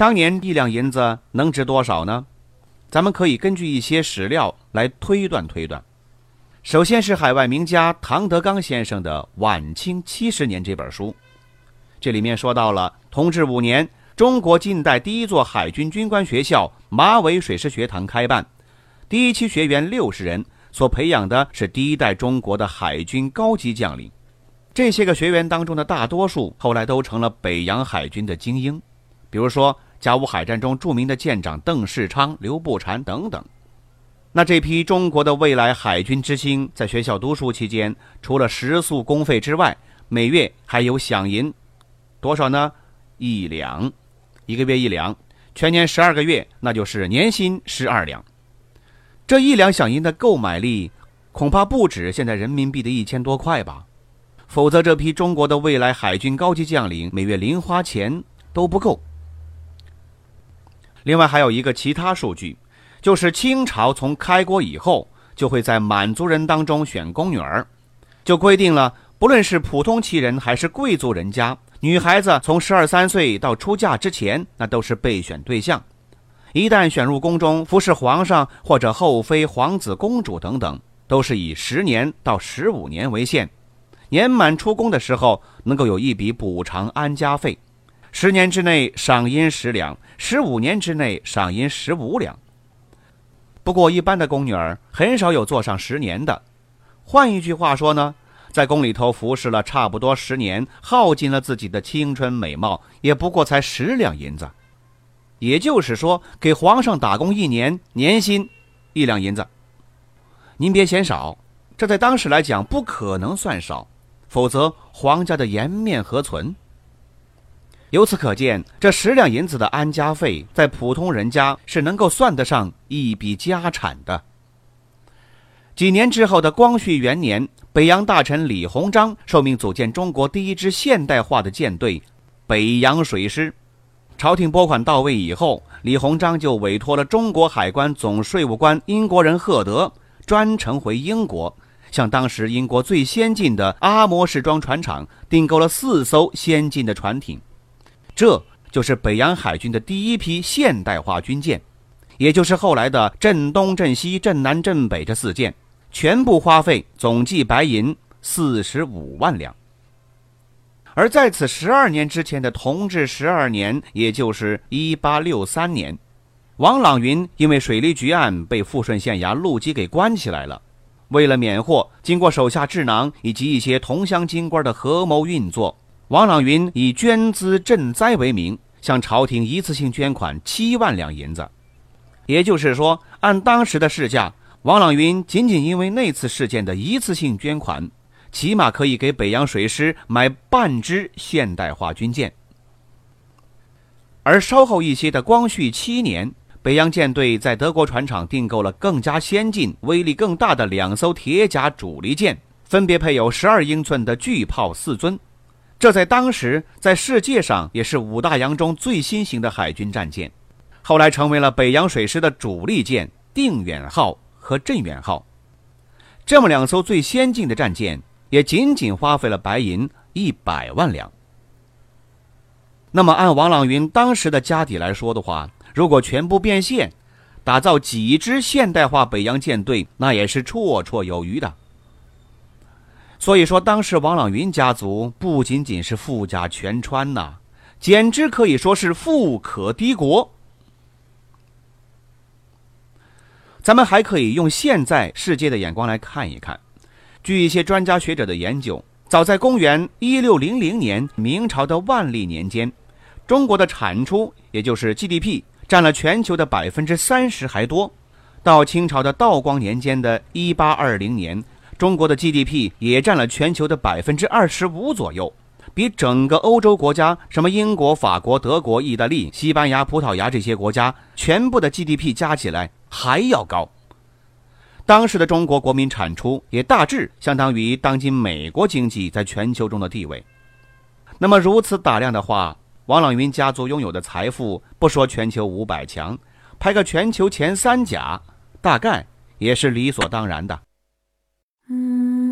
当年一两银子能值多少呢？咱们可以根据一些史料来推断推断。首先是海外名家唐德刚先生的《晚清七十年》这本书，这里面说到了同治五年，中国近代第一座海军军官学校马尾水师学堂开办，第一期学员六十人，所培养的是第一代中国的海军高级将领。这些个学员当中的大多数后来都成了北洋海军的精英，比如说。甲午海战中著名的舰长邓世昌、刘步蟾等等，那这批中国的未来海军之星，在学校读书期间，除了食宿公费之外，每月还有饷银，多少呢？一两，一个月一两，全年十二个月，那就是年薪十二两。这一两饷银的购买力，恐怕不止现在人民币的一千多块吧？否则，这批中国的未来海军高级将领每月零花钱都不够。另外还有一个其他数据，就是清朝从开国以后，就会在满族人当中选宫女儿，就规定了，不论是普通旗人还是贵族人家，女孩子从十二三岁到出嫁之前，那都是备选对象。一旦选入宫中服侍皇上或者后妃、皇子、公主等等，都是以十年到十五年为限，年满出宫的时候，能够有一笔补偿安家费。十年之内赏银十两，十五年之内赏银十五两。不过，一般的宫女儿很少有做上十年的。换一句话说呢，在宫里头服侍了差不多十年，耗尽了自己的青春美貌，也不过才十两银子。也就是说，给皇上打工一年，年薪一两银子。您别嫌少，这在当时来讲不可能算少，否则皇家的颜面何存？由此可见，这十两银子的安家费，在普通人家是能够算得上一笔家产的。几年之后的光绪元年，北洋大臣李鸿章受命组建中国第一支现代化的舰队——北洋水师。朝廷拨款到位以后，李鸿章就委托了中国海关总税务官英国人赫德，专程回英国，向当时英国最先进的阿摩士装船厂订购了四艘先进的船艇。这就是北洋海军的第一批现代化军舰，也就是后来的镇东、镇西、镇南、镇北这四舰，全部花费总计白银四十五万两。而在此十二年之前的同治十二年，也就是一八六三年，王朗云因为水利局案被富顺县衙陆基给关起来了。为了免祸，经过手下智囊以及一些同乡京官的合谋运作。王朗云以捐资赈灾为名，向朝廷一次性捐款七万两银子。也就是说，按当时的市价，王朗云仅仅因为那次事件的一次性捐款，起码可以给北洋水师买半支现代化军舰。而稍后一些的光绪七年，北洋舰队在德国船厂订购了更加先进、威力更大的两艘铁甲主力舰，分别配有十二英寸的巨炮四尊。这在当时，在世界上也是五大洋中最新型的海军战舰，后来成为了北洋水师的主力舰“定远号”和“镇远号”。这么两艘最先进的战舰，也仅仅花费了白银一百万两。那么，按王朗云当时的家底来说的话，如果全部变现，打造几支现代化北洋舰队，那也是绰绰有余的。所以说，当时王朗云家族不仅仅是富甲全川呐，简直可以说是富可敌国。咱们还可以用现在世界的眼光来看一看。据一些专家学者的研究，早在公元一六零零年，明朝的万历年间，中国的产出，也就是 GDP，占了全球的百分之三十还多。到清朝的道光年间的一八二零年。中国的 GDP 也占了全球的百分之二十五左右，比整个欧洲国家，什么英国、法国、德国、意大利、西班牙、葡萄牙这些国家全部的 GDP 加起来还要高。当时的中国国民产出也大致相当于当今美国经济在全球中的地位。那么如此打量的话，王朗云家族拥有的财富，不说全球五百强，排个全球前三甲，大概也是理所当然的。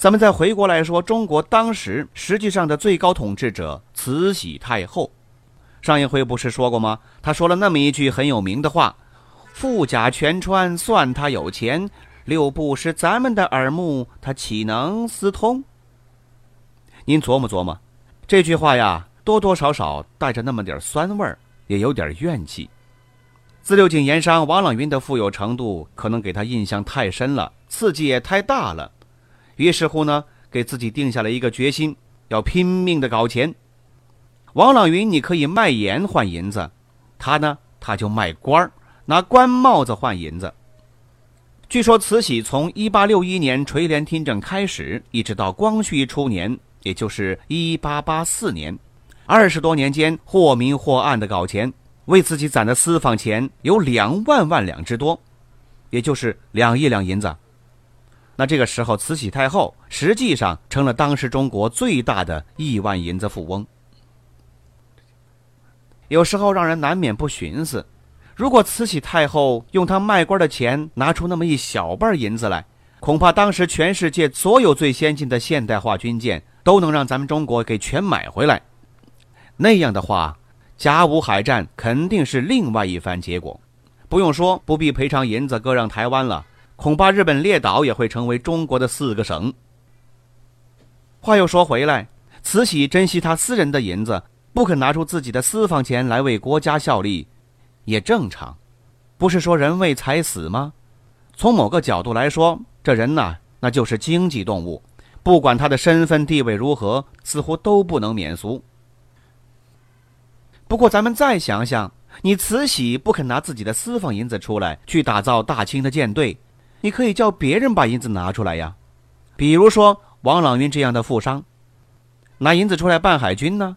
咱们再回过来说，中国当时实际上的最高统治者慈禧太后，上一回不是说过吗？她说了那么一句很有名的话：“富甲全川，算他有钱；六部是咱们的耳目，他岂能私通？”您琢磨琢磨，这句话呀，多多少少带着那么点酸味儿，也有点怨气。自六井盐商王朗云的富有程度，可能给他印象太深了，刺激也太大了。于是乎呢，给自己定下了一个决心，要拼命的搞钱。王朗云，你可以卖盐换银子，他呢，他就卖官儿，拿官帽子换银子。据说慈禧从一八六一年垂帘听政开始，一直到光绪初年，也就是一八八四年，二十多年间，或明或暗的搞钱，为自己攒的私房钱有两万万两之多，也就是两亿两银子。那这个时候，慈禧太后实际上成了当时中国最大的亿万银子富翁。有时候让人难免不寻思：如果慈禧太后用她卖官的钱拿出那么一小半银子来，恐怕当时全世界所有最先进的现代化军舰都能让咱们中国给全买回来。那样的话，甲午海战肯定是另外一番结果。不用说，不必赔偿银子割让台湾了。恐怕日本列岛也会成为中国的四个省。话又说回来，慈禧珍惜她私人的银子，不肯拿出自己的私房钱来为国家效力，也正常。不是说人为财死吗？从某个角度来说，这人呐，那就是经济动物，不管他的身份地位如何，似乎都不能免俗。不过，咱们再想想，你慈禧不肯拿自己的私房银子出来去打造大清的舰队。你可以叫别人把银子拿出来呀，比如说王朗云这样的富商，拿银子出来办海军呢。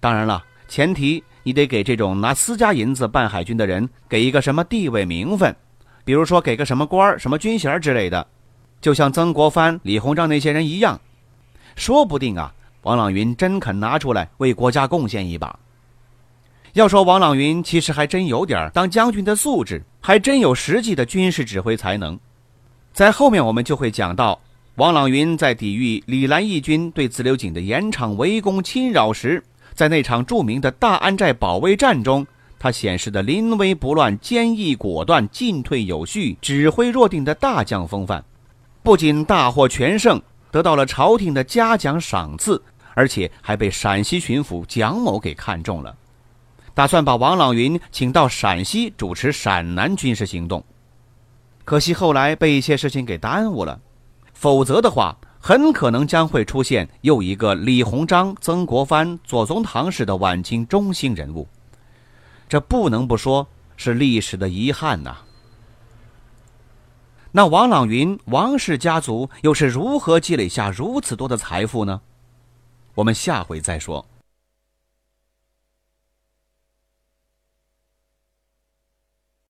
当然了，前提你得给这种拿私家银子办海军的人给一个什么地位名分，比如说给个什么官儿、什么军衔之类的，就像曾国藩、李鸿章那些人一样，说不定啊，王朗云真肯拿出来为国家贡献一把。要说王朗云，其实还真有点当将军的素质，还真有实际的军事指挥才能。在后面我们就会讲到，王朗云在抵御李兰义军对自流井的盐场围攻侵扰时，在那场著名的大安寨保卫战中，他显示的临危不乱、坚毅果断、进退有序、指挥若定的大将风范，不仅大获全胜，得到了朝廷的嘉奖赏赐，而且还被陕西巡抚蒋某给看中了。打算把王朗云请到陕西主持陕南军事行动，可惜后来被一些事情给耽误了。否则的话，很可能将会出现又一个李鸿章、曾国藩、左宗棠式的晚清中兴人物，这不能不说是历史的遗憾呐。那王朗云王氏家族又是如何积累下如此多的财富呢？我们下回再说。